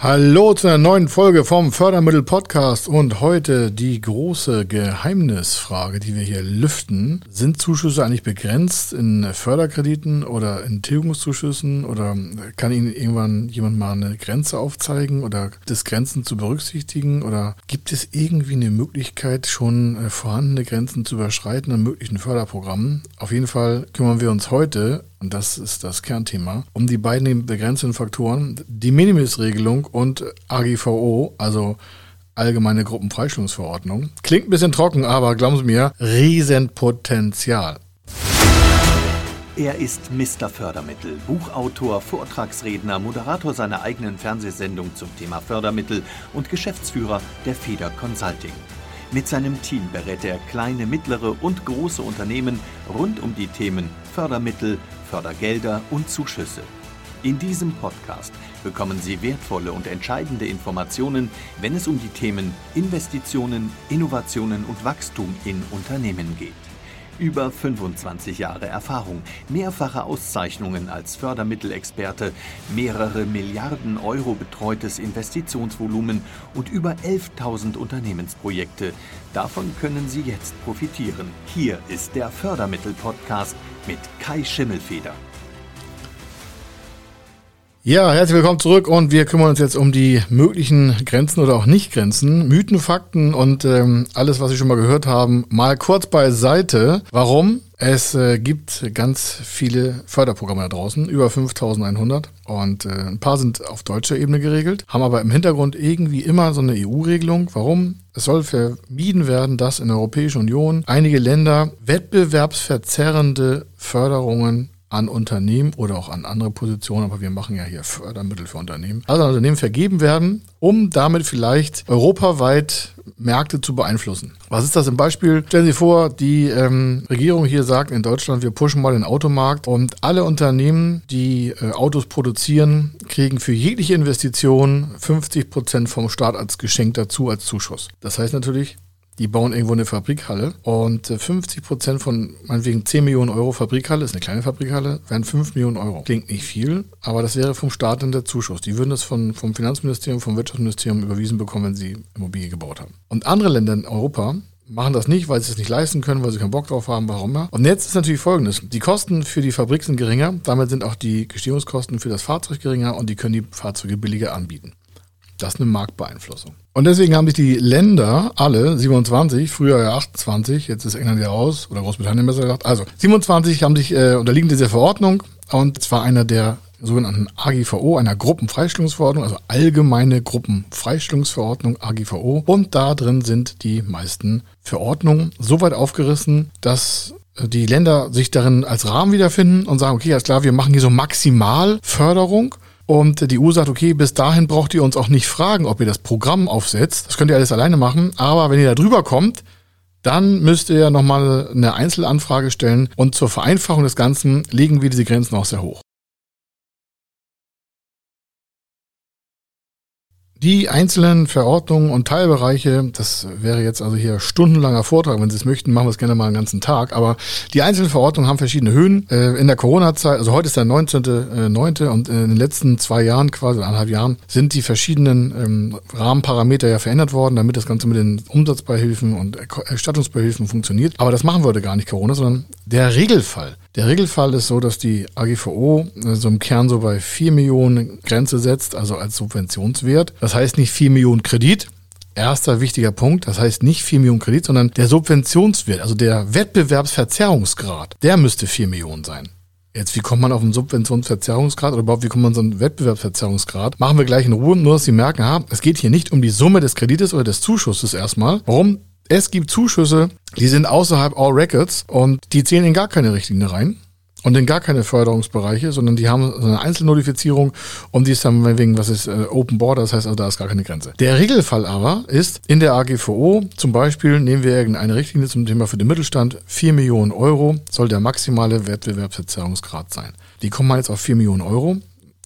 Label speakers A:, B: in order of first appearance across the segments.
A: Hallo zu einer neuen Folge vom Fördermittel Podcast und heute die große Geheimnisfrage, die wir hier lüften. Sind Zuschüsse eigentlich begrenzt in Förderkrediten oder in Tilgungszuschüssen oder kann Ihnen irgendwann jemand mal eine Grenze aufzeigen oder es Grenzen zu berücksichtigen oder gibt es irgendwie eine Möglichkeit, schon äh, vorhandene Grenzen zu überschreiten an möglichen Förderprogrammen? Auf jeden Fall kümmern wir uns heute und das ist das Kernthema, um die beiden begrenzenden Faktoren, die Minimis-Regelung und AGVO, also Allgemeine Gruppenfreistellungsverordnung. Klingt ein bisschen trocken, aber glauben Sie mir, Riesenpotenzial.
B: Er ist Mr. Fördermittel, Buchautor, Vortragsredner, Moderator seiner eigenen Fernsehsendung zum Thema Fördermittel und Geschäftsführer der Feder Consulting. Mit seinem Team berät er kleine, mittlere und große Unternehmen rund um die Themen Fördermittel, Fördergelder und Zuschüsse. In diesem Podcast bekommen Sie wertvolle und entscheidende Informationen, wenn es um die Themen Investitionen, Innovationen und Wachstum in Unternehmen geht. Über 25 Jahre Erfahrung, mehrfache Auszeichnungen als Fördermittelexperte, mehrere Milliarden Euro betreutes Investitionsvolumen und über 11.000 Unternehmensprojekte. Davon können Sie jetzt profitieren. Hier ist der Fördermittel-Podcast mit Kai Schimmelfeder.
A: Ja, herzlich willkommen zurück und wir kümmern uns jetzt um die möglichen Grenzen oder auch Nicht-Grenzen, Mythen, Fakten und ähm, alles, was Sie schon mal gehört haben, mal kurz beiseite. Warum? Es äh, gibt ganz viele Förderprogramme da draußen, über 5100 und äh, ein paar sind auf deutscher Ebene geregelt, haben aber im Hintergrund irgendwie immer so eine EU-Regelung. Warum? Es soll vermieden werden, dass in der Europäischen Union einige Länder wettbewerbsverzerrende Förderungen an Unternehmen oder auch an andere Positionen, aber wir machen ja hier Fördermittel für Unternehmen, also an Unternehmen vergeben werden, um damit vielleicht europaweit Märkte zu beeinflussen. Was ist das im Beispiel? Stellen Sie vor, die ähm, Regierung hier sagt in Deutschland, wir pushen mal den Automarkt und alle Unternehmen, die äh, Autos produzieren, kriegen für jegliche Investition 50 Prozent vom Staat als Geschenk dazu, als Zuschuss. Das heißt natürlich, die bauen irgendwo eine Fabrikhalle und 50 äh, Prozent von meinetwegen 10 Millionen Euro Fabrikhalle, ist eine kleine Fabrikhalle, wären 5 Millionen Euro. Klingt nicht viel, aber das wäre vom Staat dann der Zuschuss. Die würden das von, vom Finanzministerium, vom Wirtschaftsministerium überwiesen bekommen, wenn sie Immobilie gebaut haben. Und andere Länder in Europa machen das nicht, weil sie es nicht leisten können, weil sie keinen Bock drauf haben, warum immer. Und jetzt ist natürlich folgendes. Die Kosten für die Fabrik sind geringer, damit sind auch die Gestehungskosten für das Fahrzeug geringer und die können die Fahrzeuge billiger anbieten. Das ist eine Marktbeeinflussung. Und deswegen haben sich die Länder, alle 27, früher ja 28, jetzt ist England ja raus, oder Großbritannien besser gesagt, also 27 haben sich äh, unterliegen dieser Verordnung und zwar einer der sogenannten AGVO, einer Gruppenfreistellungsverordnung, also allgemeine Gruppenfreistellungsverordnung AGVO. Und da drin sind die meisten Verordnungen so weit aufgerissen, dass äh, die Länder sich darin als Rahmen wiederfinden und sagen, okay, alles klar, wir machen hier so Maximalförderung und die EU sagt, okay, bis dahin braucht ihr uns auch nicht fragen, ob ihr das Programm aufsetzt. Das könnt ihr alles alleine machen. Aber wenn ihr da drüber kommt, dann müsst ihr nochmal eine Einzelanfrage stellen. Und zur Vereinfachung des Ganzen legen wir diese Grenzen auch sehr hoch. Die einzelnen Verordnungen und Teilbereiche, das wäre jetzt also hier stundenlanger Vortrag, wenn Sie es möchten, machen wir es gerne mal einen ganzen Tag, aber die einzelnen Verordnungen haben verschiedene Höhen. Äh, in der Corona-Zeit, also heute ist der 19.9. Äh, und in den letzten zwei Jahren, quasi anderthalb Jahren, sind die verschiedenen ähm, Rahmenparameter ja verändert worden, damit das Ganze mit den Umsatzbeihilfen und Erstattungsbeihilfen funktioniert. Aber das machen wir heute gar nicht Corona, sondern der Regelfall. Der Regelfall ist so, dass die AGVO äh, so im Kern so bei 4 Millionen Grenze setzt, also als Subventionswert. Das heißt nicht 4 Millionen Kredit. Erster wichtiger Punkt, das heißt nicht 4 Millionen Kredit, sondern der Subventionswert, also der Wettbewerbsverzerrungsgrad, der müsste 4 Millionen sein. Jetzt, wie kommt man auf einen Subventionsverzerrungsgrad oder überhaupt, wie kommt man so einen Wettbewerbsverzerrungsgrad? Machen wir gleich in Ruhe, nur dass Sie merken, ha, es geht hier nicht um die Summe des Kredites oder des Zuschusses erstmal. Warum? Es gibt Zuschüsse, die sind außerhalb All Records und die zählen in gar keine Richtlinie rein und in gar keine Förderungsbereiche, sondern die haben so eine Einzelnotifizierung und die ist dann wegen, was ist äh, Open Border, das heißt also, da ist gar keine Grenze. Der Regelfall aber ist, in der AGVO zum Beispiel nehmen wir irgendeine Richtlinie zum Thema für den Mittelstand, 4 Millionen Euro soll der maximale Wettbewerbsverzerrungsgrad sein. Die kommen jetzt auf 4 Millionen Euro.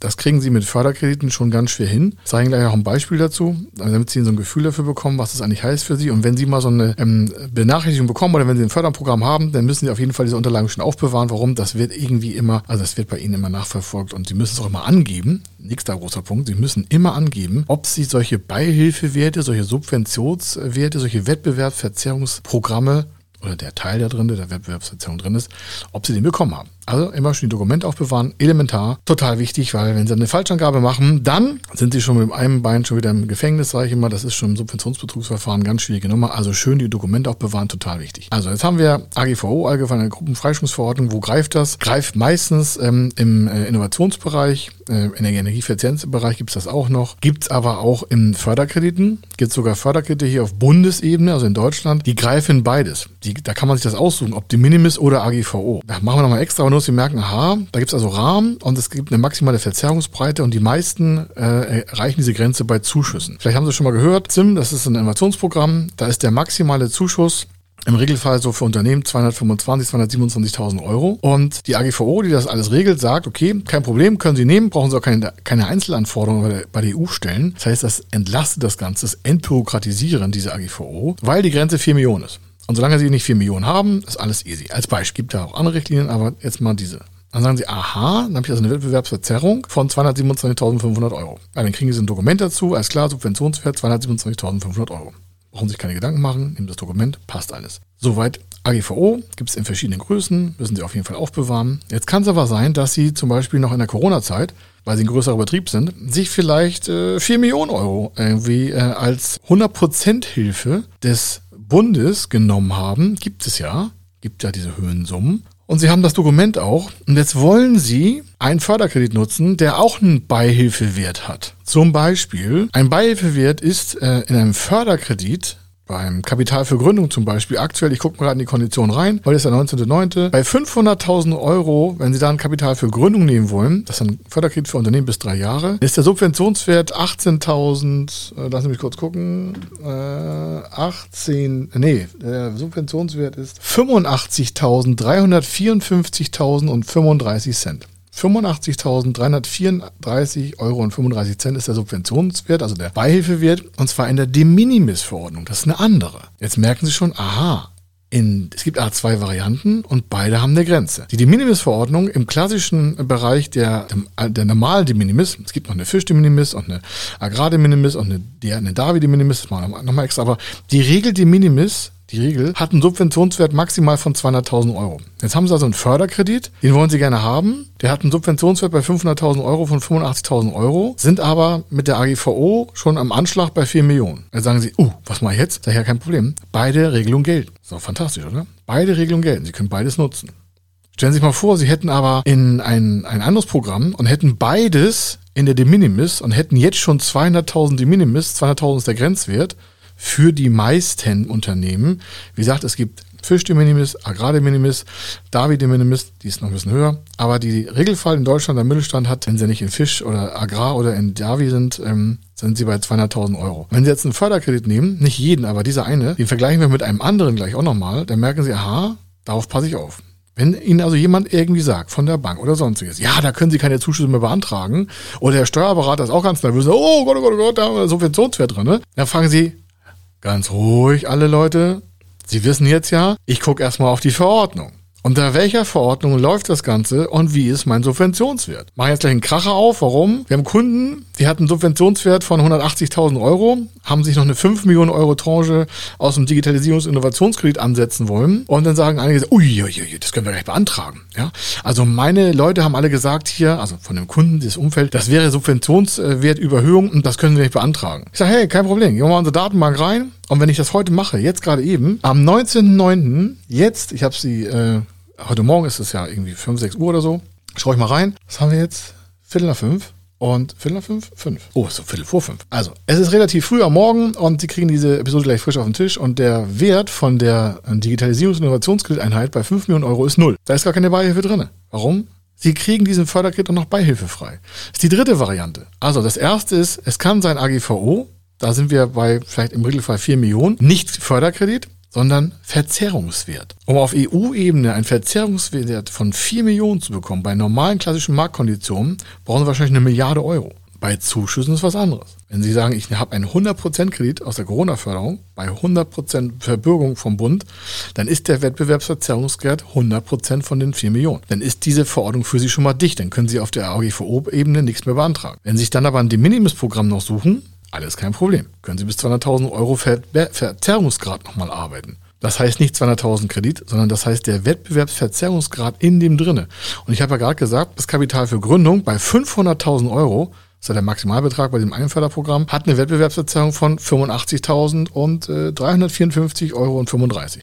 A: Das kriegen Sie mit Förderkrediten schon ganz schwer hin. Ihnen gleich auch ein Beispiel dazu, damit Sie so ein Gefühl dafür bekommen, was das eigentlich heißt für Sie. Und wenn Sie mal so eine ähm, Benachrichtigung bekommen oder wenn Sie ein Förderprogramm haben, dann müssen Sie auf jeden Fall diese Unterlagen schon aufbewahren. Warum? Das wird irgendwie immer, also das wird bei Ihnen immer nachverfolgt und Sie müssen es auch immer angeben. Nächster großer Punkt. Sie müssen immer angeben, ob Sie solche Beihilfewerte, solche Subventionswerte, solche Wettbewerbsverzerrungsprogramme oder der Teil da drin, der Wettbewerbsverzerrung drin ist, ob Sie den bekommen haben. Also immer schön die Dokumente aufbewahren, elementar, total wichtig, weil wenn Sie eine Falschangabe machen, dann sind Sie schon mit einem Bein schon wieder im Gefängnis, sage ich immer. Das ist schon im Subventionsbetrugsverfahren ganz schwierige Nummer. Also schön die Dokumente aufbewahren, total wichtig. Also jetzt haben wir AGVO, Allgemeine Gruppenfreischwungsverordnung. Wo greift das? Greift meistens ähm, im äh, Innovationsbereich, äh, in der Energieeffizienzbereich gibt es das auch noch. Gibt es aber auch in Förderkrediten. Gibt sogar Förderkredite hier auf Bundesebene, also in Deutschland. Die greifen beides. Die, da kann man sich das aussuchen, ob die Minimis oder AGVO. Da machen wir nochmal extra nur, dass Sie merken, aha, da gibt es also Rahmen und es gibt eine maximale Verzerrungsbreite und die meisten äh, erreichen diese Grenze bei Zuschüssen. Vielleicht haben Sie schon mal gehört, ZIM, das ist ein Innovationsprogramm, da ist der maximale Zuschuss im Regelfall so für Unternehmen 225, 227.000 Euro. Und die AGVO, die das alles regelt, sagt, okay, kein Problem, können Sie nehmen, brauchen Sie auch keine, keine Einzelanforderungen bei der, bei der EU stellen. Das heißt, das entlastet das Ganze, das Entbürokratisieren dieser AGVO, weil die Grenze 4 Millionen ist. Und solange Sie nicht 4 Millionen haben, ist alles easy. Als Beispiel gibt da auch andere Richtlinien, aber jetzt mal diese. Dann sagen Sie, aha, dann habe ich also eine Wettbewerbsverzerrung von 227.500 Euro. Ja, dann kriegen Sie ein Dokument dazu, alles klar, Subventionswert 227.500 Euro. Brauchen sich keine Gedanken machen, nehmen das Dokument, passt alles. Soweit AGVO, gibt es in verschiedenen Größen, müssen Sie auf jeden Fall aufbewahren. Jetzt kann es aber sein, dass Sie zum Beispiel noch in der Corona-Zeit, weil Sie ein größerer Betrieb sind, sich vielleicht äh, 4 Millionen Euro irgendwie äh, als 100% Hilfe des Bundes genommen haben, gibt es ja, gibt ja diese Höhensummen. Und Sie haben das Dokument auch. Und jetzt wollen Sie einen Förderkredit nutzen, der auch einen Beihilfewert hat. Zum Beispiel, ein Beihilfewert ist äh, in einem Förderkredit beim Kapital für Gründung zum Beispiel, aktuell, ich gucke mal gerade in die Kondition rein, heute ist der 19.09. Bei 500.000 Euro, wenn Sie da ein Kapital für Gründung nehmen wollen, das ist ein Förderkredit für Unternehmen bis drei Jahre, ist der Subventionswert 18.000, äh, lassen Sie mich kurz gucken, äh, 18, nee, der Subventionswert ist 85.354.000 und 35 Cent. 85.334,35 Euro ist der Subventionswert, also der Beihilfewert, und zwar in der De Minimis-Verordnung. Das ist eine andere. Jetzt merken Sie schon, aha, in, es gibt A2 Varianten und beide haben eine Grenze. Die De Minimis-Verordnung im klassischen Bereich der, der normalen De Minimis, es gibt noch eine Fisch De Minimis und eine Agrar De Minimis und eine, eine Davi De Minimis, das machen wir nochmal extra, aber die Regel De Minimis die Regel, hat einen Subventionswert maximal von 200.000 Euro. Jetzt haben Sie also einen Förderkredit, den wollen Sie gerne haben. Der hat einen Subventionswert bei 500.000 Euro von 85.000 Euro, sind aber mit der AGVO schon am Anschlag bei 4 Millionen. Jetzt sagen Sie, uh, was mache ich jetzt? Daher kein Problem. Beide Regelungen gelten. Ist doch fantastisch, oder? Beide Regelungen gelten. Sie können beides nutzen. Stellen Sie sich mal vor, Sie hätten aber in ein, ein anderes Programm und hätten beides in der De Minimis und hätten jetzt schon 200.000 De Minimis, 200.000 ist der Grenzwert, für die meisten Unternehmen. Wie gesagt, es gibt Fisch de minimis, Agrar de minimis, Davi de minimis, die ist noch ein bisschen höher. Aber die Regelfall in Deutschland, der Mittelstand hat, wenn sie nicht in Fisch oder Agrar oder in Davi sind, ähm, sind sie bei 200.000 Euro. Wenn Sie jetzt einen Förderkredit nehmen, nicht jeden, aber dieser eine, den vergleichen wir mit einem anderen gleich auch nochmal, dann merken Sie, aha, darauf passe ich auf. Wenn Ihnen also jemand irgendwie sagt, von der Bank oder sonstiges, ja, da können Sie keine Zuschüsse mehr beantragen, oder der Steuerberater ist auch ganz nervös, oh Gott, oh Gott, oh Gott, da haben wir Subventionswert drin, ne? dann fragen Sie, Ganz ruhig, alle Leute. Sie wissen jetzt ja, ich gucke erstmal auf die Verordnung. Unter welcher Verordnung läuft das Ganze und wie ist mein Subventionswert? Mach jetzt gleich einen Kracher auf. Warum? Wir haben Kunden, die hatten einen Subventionswert von 180.000 Euro, haben sich noch eine 5 Millionen Euro Tranche aus dem Digitalisierungs- Innovationskredit ansetzen wollen. Und dann sagen einige, uiuiui, das können wir gleich beantragen. Ja? Also meine Leute haben alle gesagt hier, also von dem Kunden, dieses Umfeld, das wäre Subventionswertüberhöhung und das können wir nicht beantragen. Ich sage, hey, kein Problem, gehen wir mal unsere Datenbank rein. Und wenn ich das heute mache, jetzt gerade eben, am 19.09., jetzt, ich habe sie äh, heute Morgen ist es ja irgendwie 5, 6 Uhr oder so. Schau ich mal rein. Was haben wir jetzt? Viertel nach fünf. Und Viertel nach fünf? Fünf. Oh, so Viertel vor fünf. Also, es ist relativ früh am Morgen und Sie kriegen diese Episode gleich frisch auf den Tisch und der Wert von der Digitalisierungs- und Innovationskrediteinheit bei 5 Millionen Euro ist null. Da ist gar keine Beihilfe drin. Warum? Sie kriegen diesen Förderkredit auch noch beihilfefrei. Das ist die dritte Variante. Also, das erste ist, es kann sein AGVO, da sind wir bei vielleicht im Regelfall 4 Millionen, nicht Förderkredit. sondern Verzerrungswert. Um auf EU-Ebene einen Verzerrungswert von 4 Millionen zu bekommen, bei normalen klassischen Marktkonditionen, brauchen Sie wahrscheinlich eine Milliarde Euro. Bei Zuschüssen ist was anderes. Wenn Sie sagen, ich habe einen 100% Kredit aus der Corona-Förderung bei 100% Verbürgung vom Bund, dann ist der Wettbewerbsverzerrungswert 100% von den 4 Millionen. Dann ist diese Verordnung für Sie schon mal dicht. Dann können Sie auf der AGVO-Ebene nichts mehr beantragen. Wenn Sie sich dann aber ein De Minimis-Programm noch suchen, alles kein Problem. Können Sie bis 200.000 Euro Ver Verzerrungsgrad nochmal arbeiten. Das heißt nicht 200.000 Kredit, sondern das heißt der Wettbewerbsverzerrungsgrad in dem drinne. Und ich habe ja gerade gesagt, das Kapital für Gründung bei 500.000 Euro das ist ja der Maximalbetrag bei dem Einförderprogramm, hat eine Wettbewerbsverzerrung von 85.000 und äh, 354,35 Euro.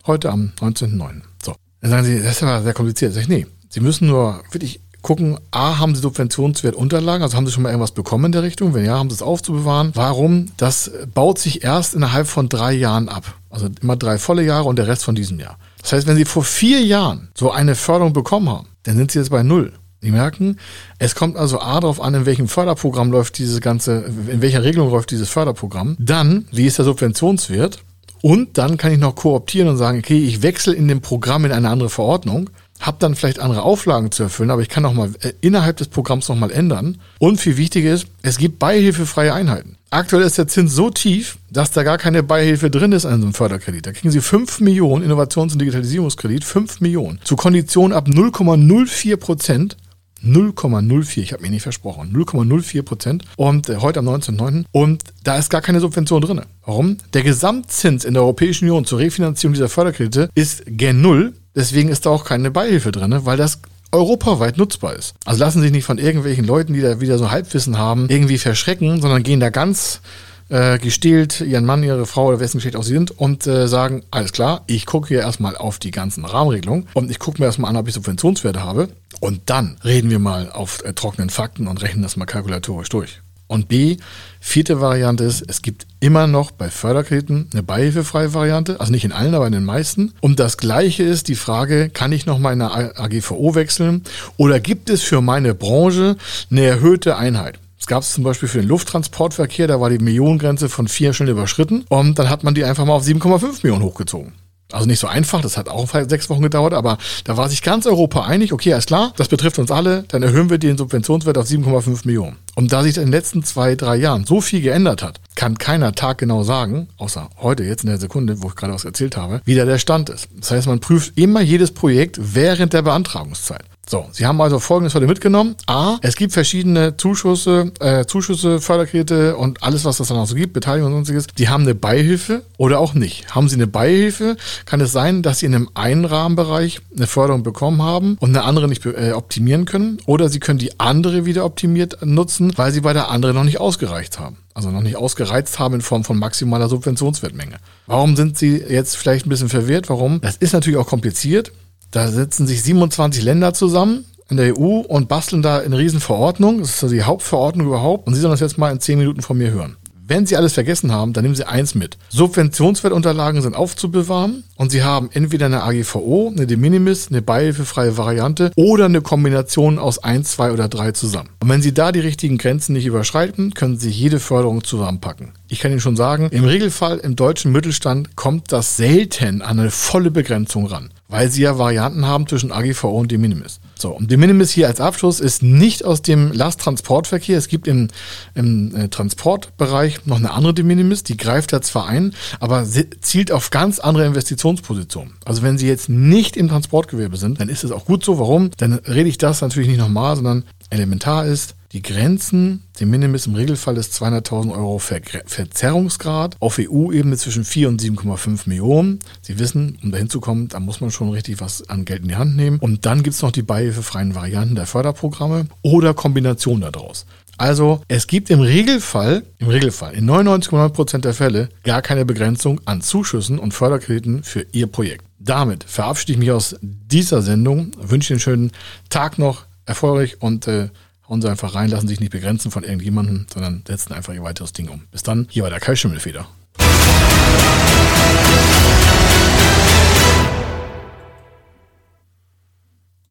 A: Heute am 19.09. So. Dann sagen Sie, das ist aber sehr kompliziert. Sag ich, nee, Sie müssen nur wirklich gucken, A, haben Sie Subventionswertunterlagen, also haben Sie schon mal irgendwas bekommen in der Richtung? Wenn ja, haben Sie es aufzubewahren. Warum? Das baut sich erst innerhalb von drei Jahren ab. Also immer drei volle Jahre und der Rest von diesem Jahr. Das heißt, wenn Sie vor vier Jahren so eine Förderung bekommen haben, dann sind Sie jetzt bei Null. Sie merken, es kommt also A darauf an, in welchem Förderprogramm läuft dieses ganze, in welcher Regelung läuft dieses Förderprogramm. Dann, wie ist der Subventionswert? Und dann kann ich noch kooptieren und sagen, okay, ich wechsle in dem Programm in eine andere Verordnung, habe dann vielleicht andere Auflagen zu erfüllen, aber ich kann auch mal äh, innerhalb des Programms noch mal ändern. Und viel wichtiger ist, es gibt beihilfefreie Einheiten. Aktuell ist der Zins so tief, dass da gar keine Beihilfe drin ist an so einem Förderkredit. Da kriegen Sie 5 Millionen Innovations- und Digitalisierungskredit, 5 Millionen. Zu Konditionen ab 0,04 Prozent 0,04, ich habe mir nicht versprochen, 0,04 Prozent und äh, heute am 19.09. Und da ist gar keine Subvention drin. Warum? Der Gesamtzins in der Europäischen Union zur Refinanzierung dieser Förderkredite ist gen Null. Deswegen ist da auch keine Beihilfe drin, weil das europaweit nutzbar ist. Also lassen Sie sich nicht von irgendwelchen Leuten, die da wieder so Halbwissen haben, irgendwie verschrecken, sondern gehen da ganz äh, gestählt ihren Mann, ihre Frau oder wessen Geschlecht auch sie sind und äh, sagen, alles klar, ich gucke hier erstmal auf die ganzen Rahmenregelungen und ich gucke mir erstmal an, ob ich Subventionswerte habe und dann reden wir mal auf äh, trockenen Fakten und rechnen das mal kalkulatorisch durch. Und B, vierte Variante ist, es gibt immer noch bei Förderkrediten eine beihilfefreie Variante, also nicht in allen, aber in den meisten. Und das Gleiche ist die Frage, kann ich noch mal in eine AGVO wechseln oder gibt es für meine Branche eine erhöhte Einheit? Es gab es zum Beispiel für den Lufttransportverkehr, da war die Millionengrenze von vier schon überschritten und dann hat man die einfach mal auf 7,5 Millionen hochgezogen. Also nicht so einfach, das hat auch sechs Wochen gedauert, aber da war sich ganz Europa einig, okay, alles klar, das betrifft uns alle, dann erhöhen wir den Subventionswert auf 7,5 Millionen. Und da sich in den letzten zwei, drei Jahren so viel geändert hat, kann keiner Tag genau sagen, außer heute, jetzt in der Sekunde, wo ich gerade was erzählt habe, wie da der Stand ist. Das heißt, man prüft immer jedes Projekt während der Beantragungszeit. So, Sie haben also Folgendes heute mitgenommen. A, es gibt verschiedene Zuschüsse, äh, Zuschüsse, Förderkredite und alles, was es dann auch so gibt, Beteiligung und sonstiges. Die haben eine Beihilfe oder auch nicht. Haben Sie eine Beihilfe, kann es sein, dass Sie in einem einen Rahmenbereich eine Förderung bekommen haben und eine andere nicht äh, optimieren können. Oder Sie können die andere wieder optimiert nutzen, weil Sie bei der anderen noch nicht ausgereicht haben also noch nicht ausgereizt haben in Form von maximaler Subventionswertmenge. Warum sind Sie jetzt vielleicht ein bisschen verwirrt? Warum? Das ist natürlich auch kompliziert. Da setzen sich 27 Länder zusammen in der EU und basteln da eine riesen Verordnung. Das ist also die Hauptverordnung überhaupt. Und Sie sollen das jetzt mal in 10 Minuten von mir hören. Wenn Sie alles vergessen haben, dann nehmen Sie eins mit. Subventionswertunterlagen sind aufzubewahren und Sie haben entweder eine AGVO, eine De Minimis, eine beihilfefreie Variante oder eine Kombination aus eins, zwei oder drei zusammen. Und wenn Sie da die richtigen Grenzen nicht überschreiten, können Sie jede Förderung zusammenpacken. Ich kann Ihnen schon sagen, im Regelfall im deutschen Mittelstand kommt das selten an eine volle Begrenzung ran weil sie ja Varianten haben zwischen AGVO und De Minimis. So, und De Minimis hier als Abschluss ist nicht aus dem Lasttransportverkehr. Es gibt im, im äh, Transportbereich noch eine andere De Minimis, die greift da zwar ein, aber zielt auf ganz andere Investitionspositionen. Also wenn Sie jetzt nicht im Transportgewerbe sind, dann ist es auch gut so. Warum? Dann rede ich das natürlich nicht nochmal, sondern elementar ist, die Grenzen, die Minimis im Regelfall ist 200.000 Euro Ver Verzerrungsgrad auf EU-Ebene zwischen 4 und 7,5 Millionen. Sie wissen, um dahin zu kommen, da muss man schon richtig was an Geld in die Hand nehmen. Und dann gibt's noch die beihilfefreien Varianten der Förderprogramme oder Kombinationen daraus. Also es gibt im Regelfall, im Regelfall, in 99,9% der Fälle gar keine Begrenzung an Zuschüssen und Förderkrediten für Ihr Projekt. Damit verabschiede ich mich aus dieser Sendung, wünsche Ihnen einen schönen Tag noch, erfolgreich und äh, hauen sie einfach rein, lassen sich nicht begrenzen von irgendjemandem, sondern setzen einfach ihr weiteres Ding um. Bis dann, hier bei der Kai Schimmelfeder.